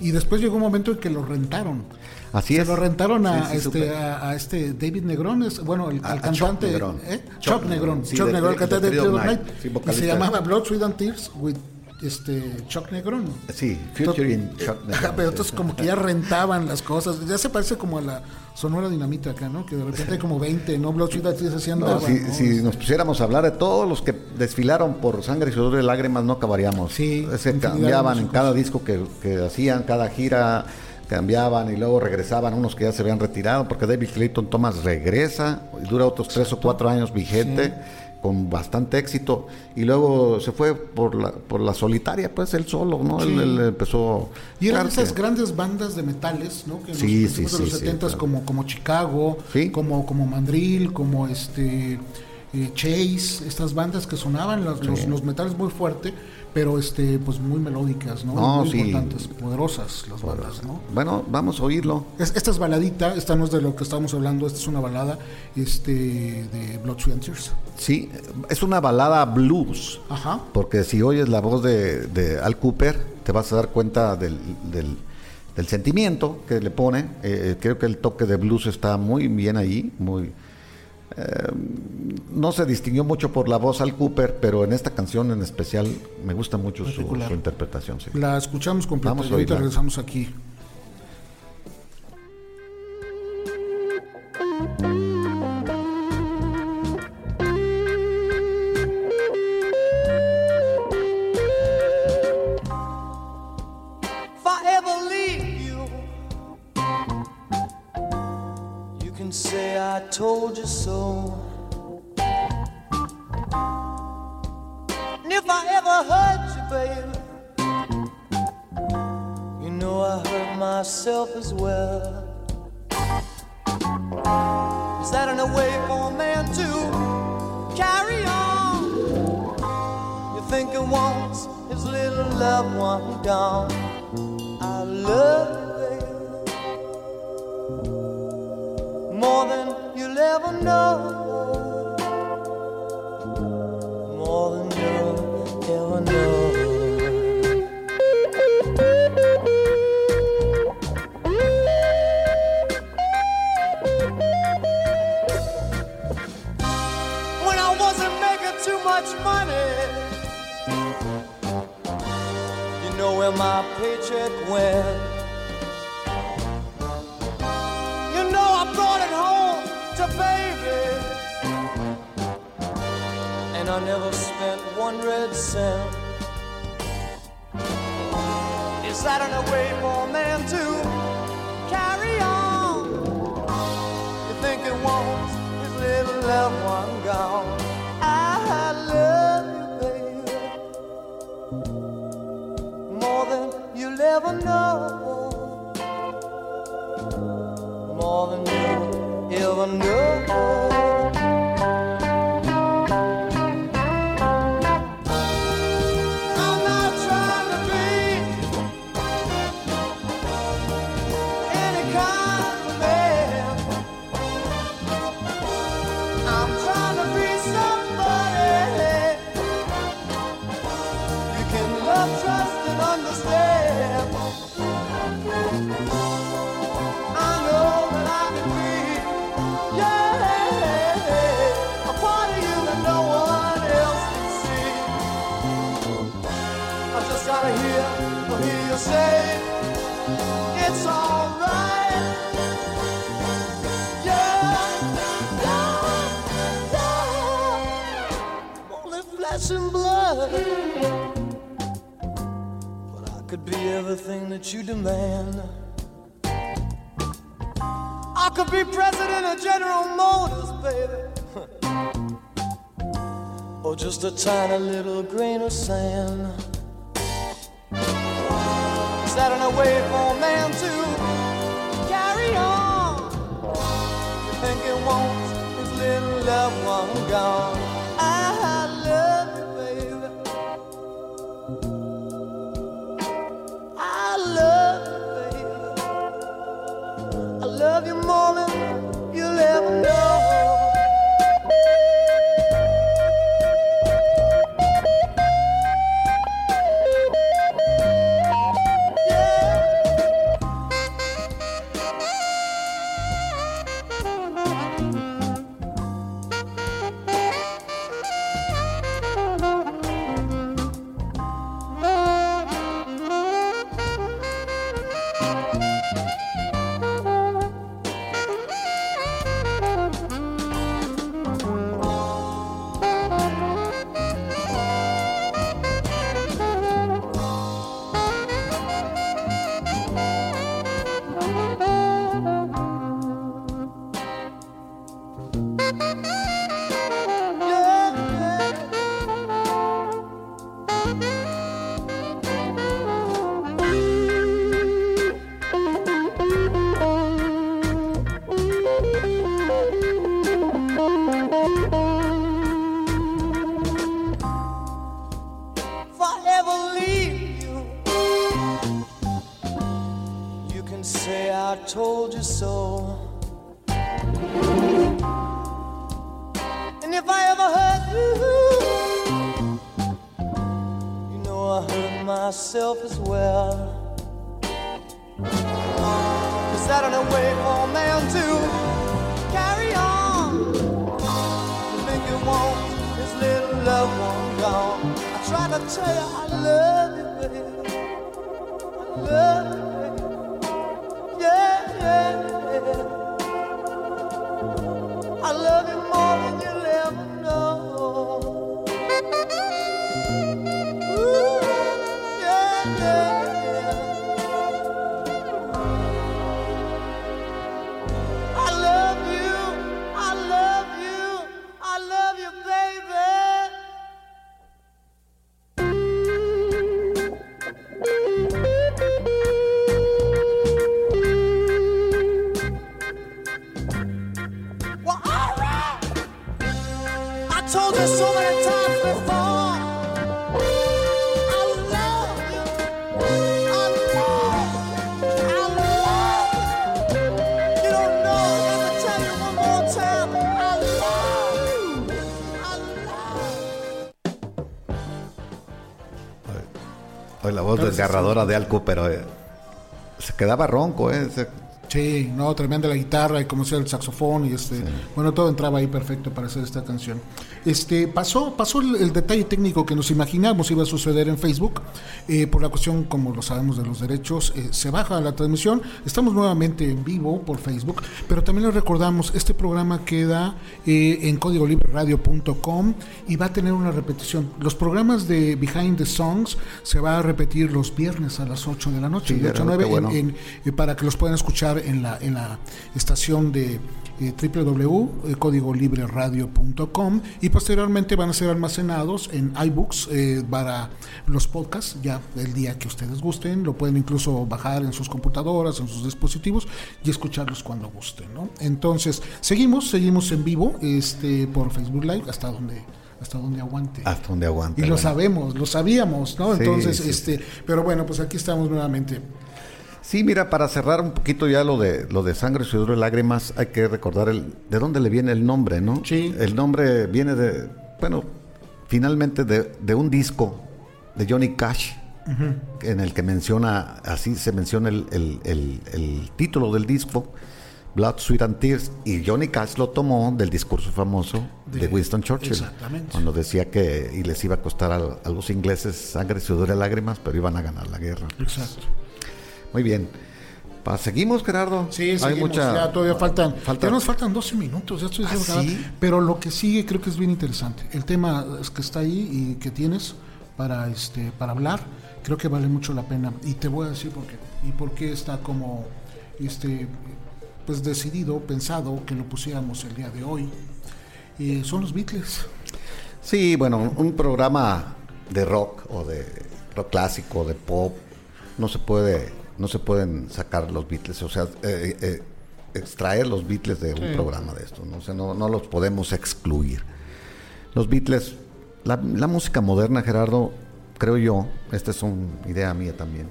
Y después llegó un momento en que lo rentaron. Así se es. lo rentaron a, Sí, sí, este, a, a este David Negrón, es, bueno, el, A- al a Chuck cantante. Negrón. ¿eh? Chuck Chuck, Negrón. Sí, Chuck de- Negrón, el cantante de de Night. Night. Sí, y se llamaba Blood, Sweat and Tears with este, Chuck Negrón. Sí, featuring Chuck Negrón, pero entonces como que ya rentaban las cosas. Ya se parece como a la Sonora Dinamita acá, ¿no? Que de repente hay como 20, ¿no? Blood, and Tears así No, andaban, si, ¿no? si nos pusiéramos a hablar de todos los que desfilaron por sangre, sudor y lágrimas, no acabaríamos. Sí, de cambiaban en cada disco que, que hacían, cada gira, cambiaban y luego regresaban unos que ya se habían retirado, porque David Clayton Thomas regresa y dura otros tres o cuatro años vigente. Con bastante éxito y luego se fue por la, por la solitaria, pues él solo, ¿no? Él, Sí. él empezó... Y eran esas que- grandes bandas de metales, ¿no? Que en Sí, los sí, sí, los sí, 70 claro. como, como Chicago, como, como Mandrill, como este eh, Chase, estas bandas que sonaban las- los, los metales muy fuerte, pero este pues muy melódicas, ¿no? No, muy sí. importantes, poderosas las bandas, ¿no? Bueno, vamos a oírlo. Es- esta es baladita, esta no es de lo que estamos hablando, esta es una balada este, de Blood, Sweat and Tears. Sí, es una balada blues. Ajá. Porque si oyes la voz de, de Al Cooper, te vas a dar cuenta del, del- del sentimiento que le pone. Eh, creo que el toque de blues está muy bien ahí, muy... eh, no se distinguió mucho por la voz Al Cooper, pero en esta canción en especial me gusta mucho su, interpretación. sí. La escuchamos completa Vamos y ahorita regresamos aquí. I told you so. And if I ever hurt you, baby, you know I hurt myself as well. Is that in a way for a man to carry on? You think he wants his little loved one gone. I love you, baby, more than you'll ever know, more than you'll ever know. When I wasn't making too much money. You know where my paycheck went. I never spent one red cent. Is that an way for a man to carry on? La voz desgarradora de Al Cooper, eh, se quedaba ronco, ¿eh? Se- Sí, no, tremenda la guitarra y como sea el saxofón y este, bueno, todo entraba ahí perfecto para hacer esta canción. Este, pasó, pasó el, el detalle técnico que nos imaginamos iba a suceder en Facebook, eh, por la cuestión, como lo sabemos, de los derechos, eh, se baja la transmisión, estamos nuevamente en vivo por Facebook, pero también les recordamos, este programa queda eh, en códigolibreradio.com y va a tener una repetición. Los programas de Behind the Songs se va a repetir los viernes a las 8 de la noche, Sí, de 8 a qué 9 en- bueno. en eh, para que los puedan escuchar en la, en la estación de eh, www.códigolibreradio.com y posteriormente van a ser almacenados en iBooks eh, para los podcasts ya el día que ustedes gusten, lo pueden incluso bajar en sus computadoras, en sus dispositivos y escucharlos cuando gusten, ¿no? Entonces, seguimos, seguimos en vivo este por Facebook Live hasta donde hasta donde aguante. hasta donde aguanta. Y lo sabemos, lo sabíamos, ¿no? Sí, Entonces, sí, este, pero bueno, pues aquí estamos nuevamente. Sí, mira, para cerrar un poquito ya lo de lo de sangre, sudor y lágrimas, hay que recordar el de dónde le viene el nombre, ¿no? Sí. El nombre viene de, bueno, finalmente de, de un disco de Johnny Cash, en el que menciona, así se menciona el, el- el- el título del disco, Blood, Sweat and Tears, y Johnny Cash lo tomó del discurso famoso de, De- Winston Churchill, exactamente. cuando decía que y les iba a costar a, a los ingleses sangre, sudor y lágrimas, pero iban a ganar la guerra. Exacto. Muy bien. ¿Seguimos, Gerardo? Sí, Hay seguimos, mucha... ya todavía faltan, falta- ya nos faltan 12 minutos, ya estoy ¿Ah, sí? pero lo que sigue creo que es bien interesante. El tema es que está ahí y que tienes para este para hablar, creo que vale mucho la pena y te voy a decir por qué y por qué está como este pues decidido, pensado que lo pusiéramos el día de hoy. Y son los Beatles. Sí, bueno, un programa de rock o de rock clásico, de pop, no se puede, no se pueden sacar los Beatles, o sea, eh, eh, extraer los Beatles de un programa de esto, ¿no? O sea, no, no los podemos excluir. Los Beatles, la, la música moderna, Gerardo, creo yo, esta es una idea mía también,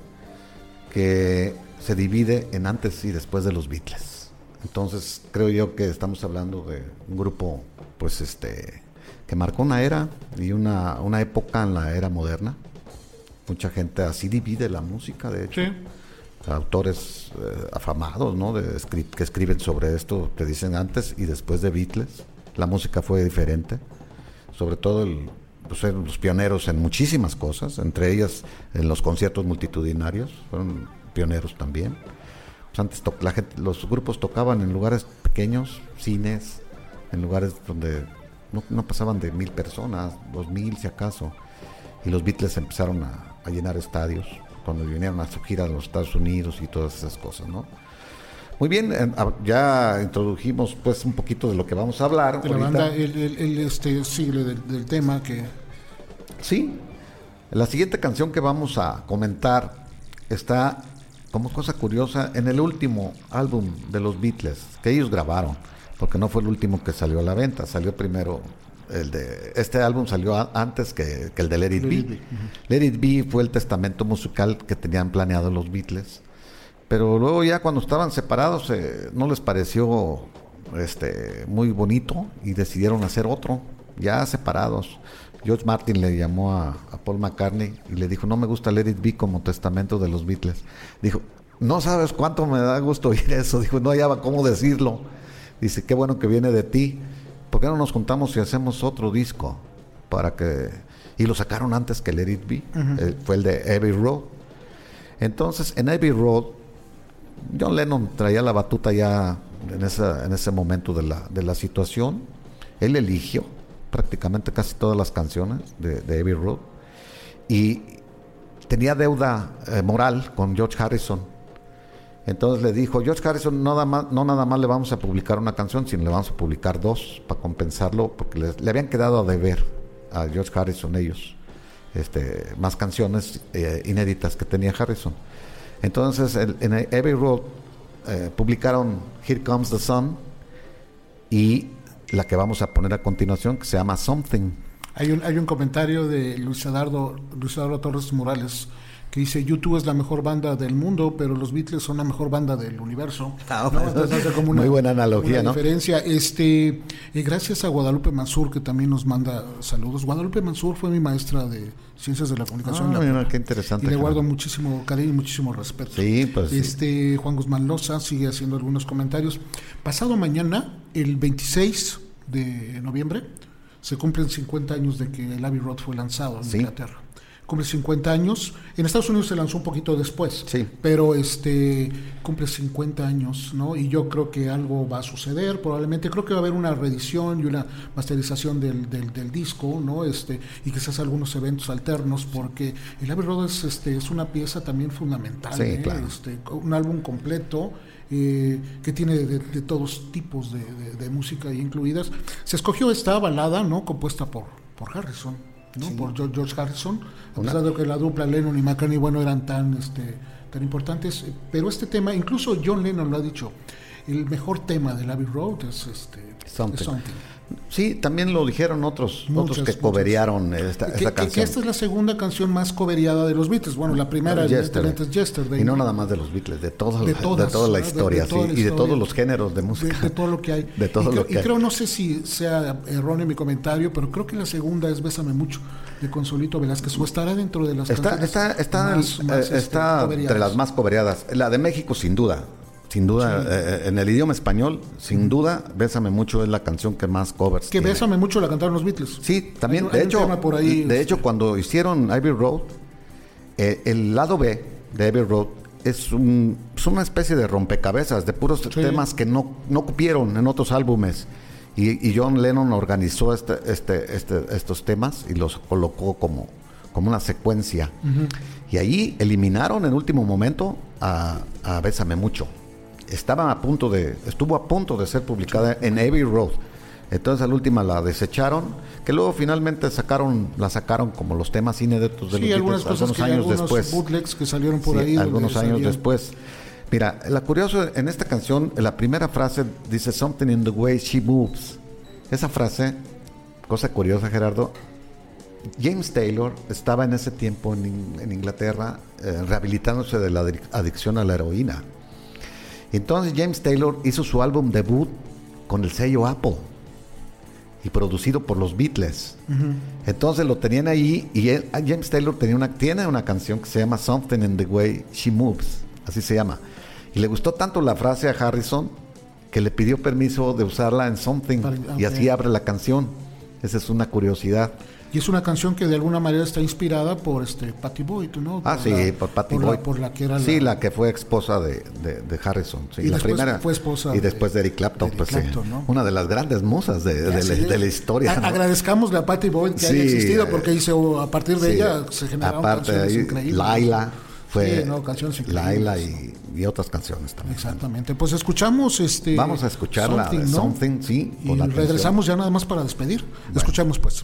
que se divide en antes y después de los Beatles. Entonces, creo yo que estamos hablando de un grupo, pues, este, que marcó una era y una, una época en la era moderna. Mucha gente así divide la música, de hecho. Autores eh, afamados, ¿no? Que escriben sobre esto, que dicen antes y después de Beatles. La música fue diferente. Sobre todo el, pues, los pioneros en muchísimas cosas, entre ellas en los conciertos multitudinarios, fueron pioneros también. Pues antes los grupos tocaban en lugares pequeños, cines, en lugares donde no, pasaban de mil personas, dos mil si acaso. Y los Beatles empezaron a llenar estadios cuando vinieron a su gira a los Estados Unidos y todas esas cosas, ¿no? Muy bien, eh, ah, ya introdujimos pues un poquito de lo que vamos a hablar. De la ahorita. banda, el, el- el, este siglo del, del tema que Sí, la siguiente canción que vamos a comentar está como cosa curiosa en el último álbum de los Beatles que ellos grabaron, porque no fue el último que salió a la venta, salió primero el de este álbum salió a- antes que, que el de Let It Be. Let It Be fue el testamento musical que tenían planeado los Beatles Pero luego ya cuando estaban separados eh, no les pareció este muy bonito y decidieron hacer otro, ya separados. George Martin le llamó a, a Paul McCartney y le dijo, no me gusta Let It Be como testamento de los Beatles. Dijo, no sabes cuánto me da gusto oír eso. Dijo, no hallaba cómo decirlo. Dice, qué bueno que viene de ti. ¿Por qué no nos juntamos y hacemos otro disco? Para que... Y lo sacaron antes que Let It Be. Eh, fue el de Abbey Road. Entonces, en Abbey Road, John Lennon traía la batuta ya en, esa, en ese momento de la, de la situación. Él eligió prácticamente casi todas las canciones de, de Abbey Road. Y tenía deuda eh, moral con George Harrison. Entonces le dijo, George Harrison, no, nada más, no nada más le vamos a publicar una canción, sino le vamos a publicar dos para compensarlo, porque le, habían quedado a deber a George Harrison ellos este, más canciones eh, inéditas que tenía Harrison. Entonces en Abbey Road eh, publicaron Here Comes the Sun y la que vamos a poner a continuación que se llama Something. Hay un, hay un comentario de Luis Eduardo, Luis Torres Morales que dice YouTube es la mejor banda del mundo, pero los Beatles son la mejor banda del universo. Ah, ¿no? bueno, Entonces hace como muy buena analogía, una ¿no? diferencia. Este, eh, gracias a Guadalupe Mansur que también nos manda saludos. Guadalupe Mansur fue mi maestra de Ciencias de la Comunicación. Ah, mira, qué interesante, Y le guardo muchísimo cariño y muchísimo respeto. Sí, pues, sí. Este Juan Guzmán Loza sigue haciendo algunos comentarios. Pasado mañana, el 26 de noviembre, se cumplen 50 años de que el Abbey Road fue lanzado en Sí. Inglaterra. Cumple 50 años. En Estados Unidos se lanzó un poquito después. Sí. Pero este cumple 50 años, ¿no? Y yo creo que algo va a suceder, probablemente. Creo que va a haber una reedición y una masterización del, del, del disco, ¿no? Este, y quizás algunos eventos alternos, porque el Abbey Road es, este, es una pieza también fundamental. Sí, ¿eh? claro. Este, un álbum completo eh, que tiene de, de todos tipos de, de- de música incluidas. Se escogió esta balada, ¿no? Compuesta por, por Harrison, ¿no? Por George, Harrison, a pesar de que la dupla Lennon y McCartney, bueno, eran tan, este, tan importantes. eh, Pero este tema, incluso John Lennon lo ha dicho, el mejor tema del Abbey Road es este Something. es Something. Sí, también lo dijeron otros, Muchas, otros que muchas. coveriaron esta, Que, esta que- que canción. esta es la segunda canción más coveriada de los Beatles. Bueno, la primera Yesterday. es Yesterday. Y no nada más de los Beatles, de, todo, De de, todas, toda la. De- historia, de toda sí, la y de todos los géneros de de, música. de todo lo que hay. De todo y, lo que y hay. creo, no sé si sea erróneo mi comentario, pero creo que la segunda es Bésame mucho, de Consolito Velázquez, o estará dentro de las Está, canciones está, está, más- eh, más, este, está coveriadas. entre las más coveriadas. La de México, sin duda. Sin duda, eh, en el idioma español, sin duda, Bésame mucho es la canción que más covers Que tiene. Bésame mucho la cantaron los Beatles. Sí, también, Hay de hay hecho, por ahí, de este, hecho cuando hicieron Abbey Road, eh, el lado B de Abbey Road es, un, es una especie de rompecabezas de puros temas que no, no cupieron en otros álbumes. Y, y John Lennon organizó este, este, este- estos temas y los colocó como, como una secuencia. Y ahí eliminaron en último momento a, a Bésame Mucho. Estaba a punto de, estuvo a punto de ser publicada en Abbey Road. Entonces al última la desecharon, que luego finalmente sacaron, la sacaron como los temas inéditos de Sí, los algunas cosas algunos que años algunos después. bootlegs que salieron por Sí, ahí. donde algunos años salían- después. Mira, la curioso en esta canción, la primera frase dice something in the way she moves. Esa frase, cosa curiosa, Gerardo. James Taylor estaba en ese tiempo en, In- en Inglaterra eh, rehabilitándose de la adic- adicción a la heroína. Entonces James Taylor hizo su álbum debut con el sello Apple y producido por los Beatles. Entonces lo tenían ahí y él- ah, James Taylor tenía una, tiene una canción que se llama Something in the Way She Moves, así se llama. Y le gustó tanto la frase a Harrison que le pidió permiso de usarla en Something y así abre la canción. Esa es una curiosidad. Y es una canción que de alguna manera está inspirada por este Patty Boyd, ¿no? Ah, sí, la- por Patty por Boyd. La, por la que era sí, la que fue esposa de, de- de Harrison. Sí, Y la después primera. fue esposa y de- después de Eric Clapton, de Eric pues sí, Clapton, ¿no? una de las grandes musas de, de la, historia. a- ¿no? Agradezcamosle a Patty Boyd que Sí, haya existido porque hizo, a partir de Sí, ella se generaron aparte canciones ahí, increíbles. Laila fue Sí, no, canciones. Laila y, y otras canciones también. Exactamente. Pues escuchamos este. Vamos a escuchar la de ¿no? Something, sí, Y regresamos ya nada más para despedir. Escuchamos pues.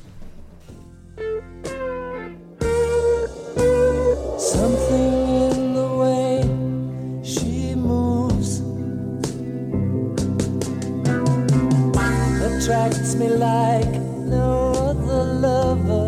Attracts me like no other lover.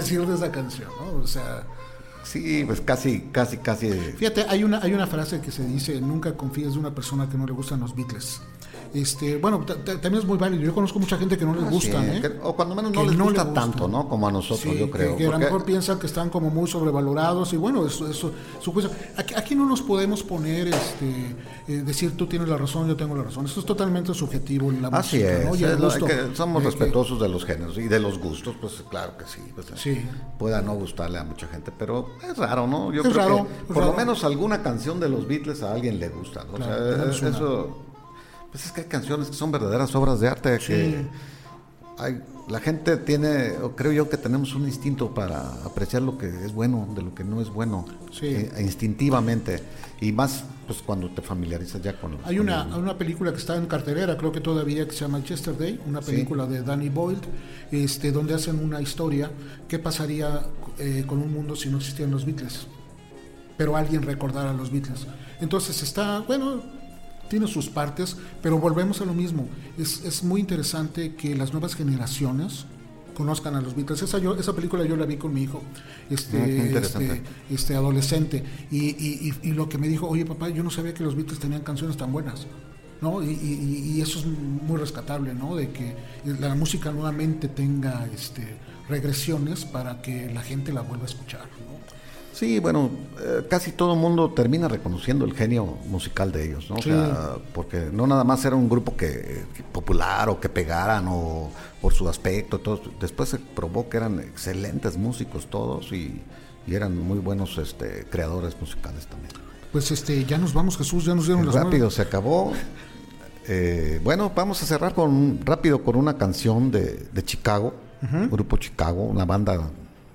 Decir de esa canción? no? O sea, Sí, pues casi, casi, casi. fíjate, hay una, hay una frase que se dice, nunca confíes de una persona que no le gustan los Beatles. Este, bueno, ta- ta- también es muy válido. Yo conozco mucha gente que no les Ah, gustan, sí, ¿eh? o cuando menos no les no gusta tanto, ¿no? Como a nosotros, Sí, yo creo. Que, que a lo mejor piensan que están como muy sobrevalorados y bueno, eso, eso su juicio. Aquí, aquí no nos podemos poner, este, eh, decir tú tienes la razón, yo tengo la razón. Eso es totalmente subjetivo en la Así música, es, ¿no? Y el es que somos eh, que- respetuosos de los géneros y de los gustos, pues claro que sí. pues, Sí. Pueda no gustarle a mucha gente, pero es raro, ¿no? Yo Es creo raro, que es por raro. lo menos alguna canción de los Beatles a alguien le gusta, ¿no? Claro, o sea, una. eso, pues es que hay canciones que son verdaderas obras de arte que hay, la gente tiene, creo yo que tenemos un instinto para apreciar lo que es bueno de lo que no es bueno, Sí. eh, instintivamente, y más pues cuando te familiarizas ya con Hay con una, hay una película que está en cartelera, creo que todavía, que se llama Yesterday, una Sí. película de Danny Boyle, este, donde hacen una historia, qué pasaría eh, con un mundo si no existieran los Beatles, pero alguien recordara a los Beatles. Entonces está, bueno, tiene sus partes, pero volvemos a lo mismo. Es, es muy interesante que las nuevas generaciones conozcan a los Beatles. Esa, yo, esa película yo la vi con mi hijo, este, Ah, este, este adolescente, y, y- y- y lo que me dijo, oye papá, yo no sabía que los Beatles tenían canciones tan buenas. ¿no? Y, eso es muy rescatable, ¿no? De que la música nuevamente tenga este, regresiones para que la gente la vuelva a escuchar. Sí, bueno, eh, casi todo el mundo termina reconociendo el genio musical de ellos, ¿no? O Sí. sea, porque no nada más era un grupo que, que popular o que pegaran o por su aspecto, todo. Después se probó que eran excelentes músicos todos y, y eran muy buenos este, creadores musicales también. Pues este, ya nos vamos, Jesús, ya nos dieron las Rápido se acabó. Eh, bueno, vamos a cerrar con rápido con una canción de, de Chicago, grupo Chicago, una banda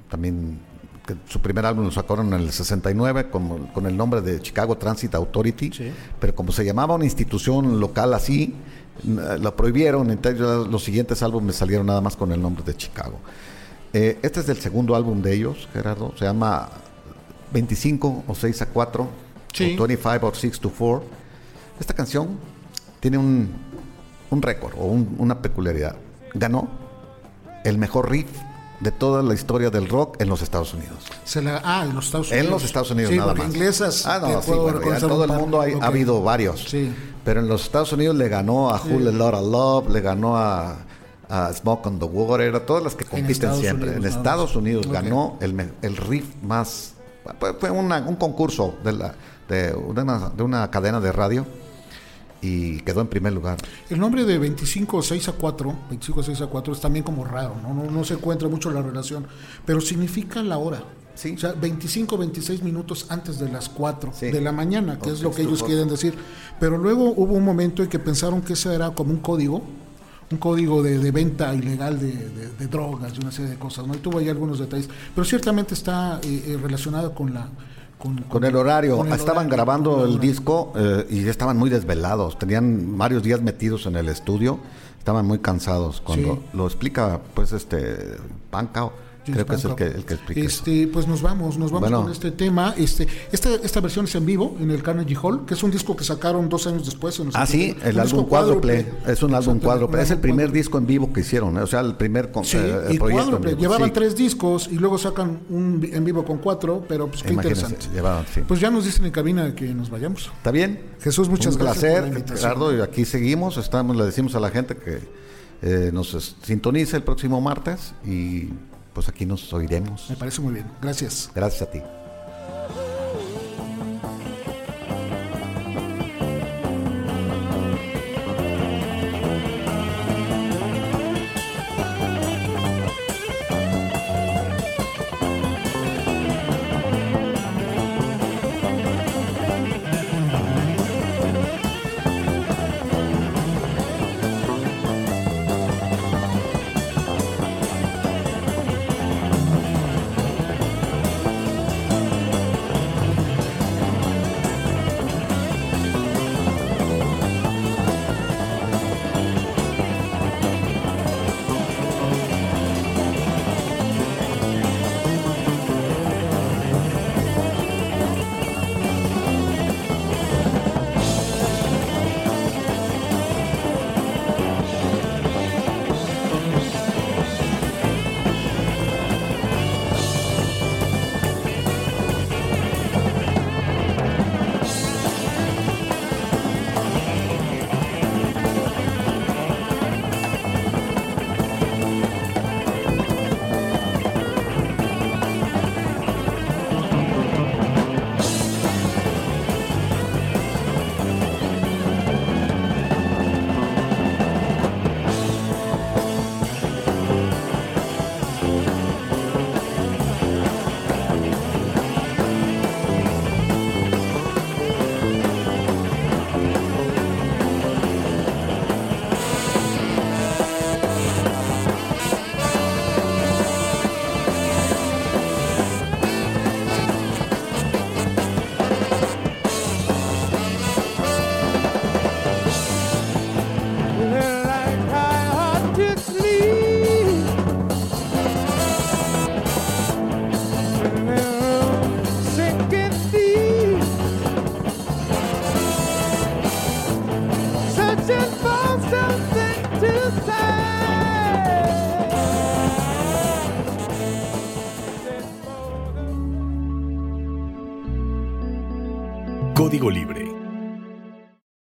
también que su primer álbum lo sacaron en el 69 con, con el nombre de Chicago Transit Authority, pero como se llamaba una institución local así, la prohibieron, entonces los siguientes álbumes salieron nada más con el nombre de Chicago. Eh, este es del segundo álbum de ellos, Gerardo, se llama 25 o 6 a 4, Sí. o 25 o 6 to 4. Esta canción tiene un, un récord o un- una peculiaridad. Ganó el mejor riff de toda la historia del rock en los Estados Unidos. Se la, ah, en los Estados Unidos. En los Estados Unidos Sí, nada más. inglesas. Ah, no, sí, bueno, ya en todo el mundo hay- ha habido varios. Sí. Pero en los Estados Unidos le ganó a Who a Lot of Love, le ganó a, a Smoke on the Water, a todas las que compiten siempre. Unidos, en Estados. Unidos ganó el, el riff más. Fue, fue una- un concurso de, la, de, una, de una cadena de radio. Y quedó en primer lugar. El nombre de 25 6 a 4, 25 6 a 4 es también como raro, ¿no? No, no se encuentra mucho la relación, pero significa la hora. Sí. O sea, 25, 26 minutos antes de las 4 Sí. de la mañana, que es lo que ellos quieren decir. Pero luego hubo un momento en que pensaron que ese era como un código, un código de, de venta ilegal de, de- de drogas y una serie de cosas, ¿no? Y tuvo ahí algunos detalles. Pero ciertamente está eh, eh, relacionado con la... Con, Con el horario, con el estaban horario, grabando el disco eh, y estaban muy desvelados, tenían varios días metidos en el estudio, estaban muy cansados. Cuando Sí. lo explica, pues, este, Pancao, creo que es el que, el que explica eso. Este, pues nos vamos, nos vamos Bueno. con este tema. Este, esta, esta versión es en vivo en el Carnegie Hall, que es un disco que sacaron dos años después. en Ah, sí, 70. el Un álbum cuádruple, es un álbum cuádruple, un es el primer cuádruple. disco en vivo que hicieron, ¿eh? o sea, el primer con, Sí, eh, y proyecto cuádruple. Llevaban Sí. tres discos y luego sacan un en vivo con cuatro, pero pues qué Imagínense, interesante. llevaban, sí. Pues ya nos dicen en cabina que nos vayamos. ¿Está bien? Jesús, muchas Un gracias placer, la invitación. Gerardo, y aquí seguimos, estamos, le decimos a la gente que eh, nos sintonice el próximo martes y pues aquí nos oiremos. Me parece muy bien. Gracias. Gracias a ti.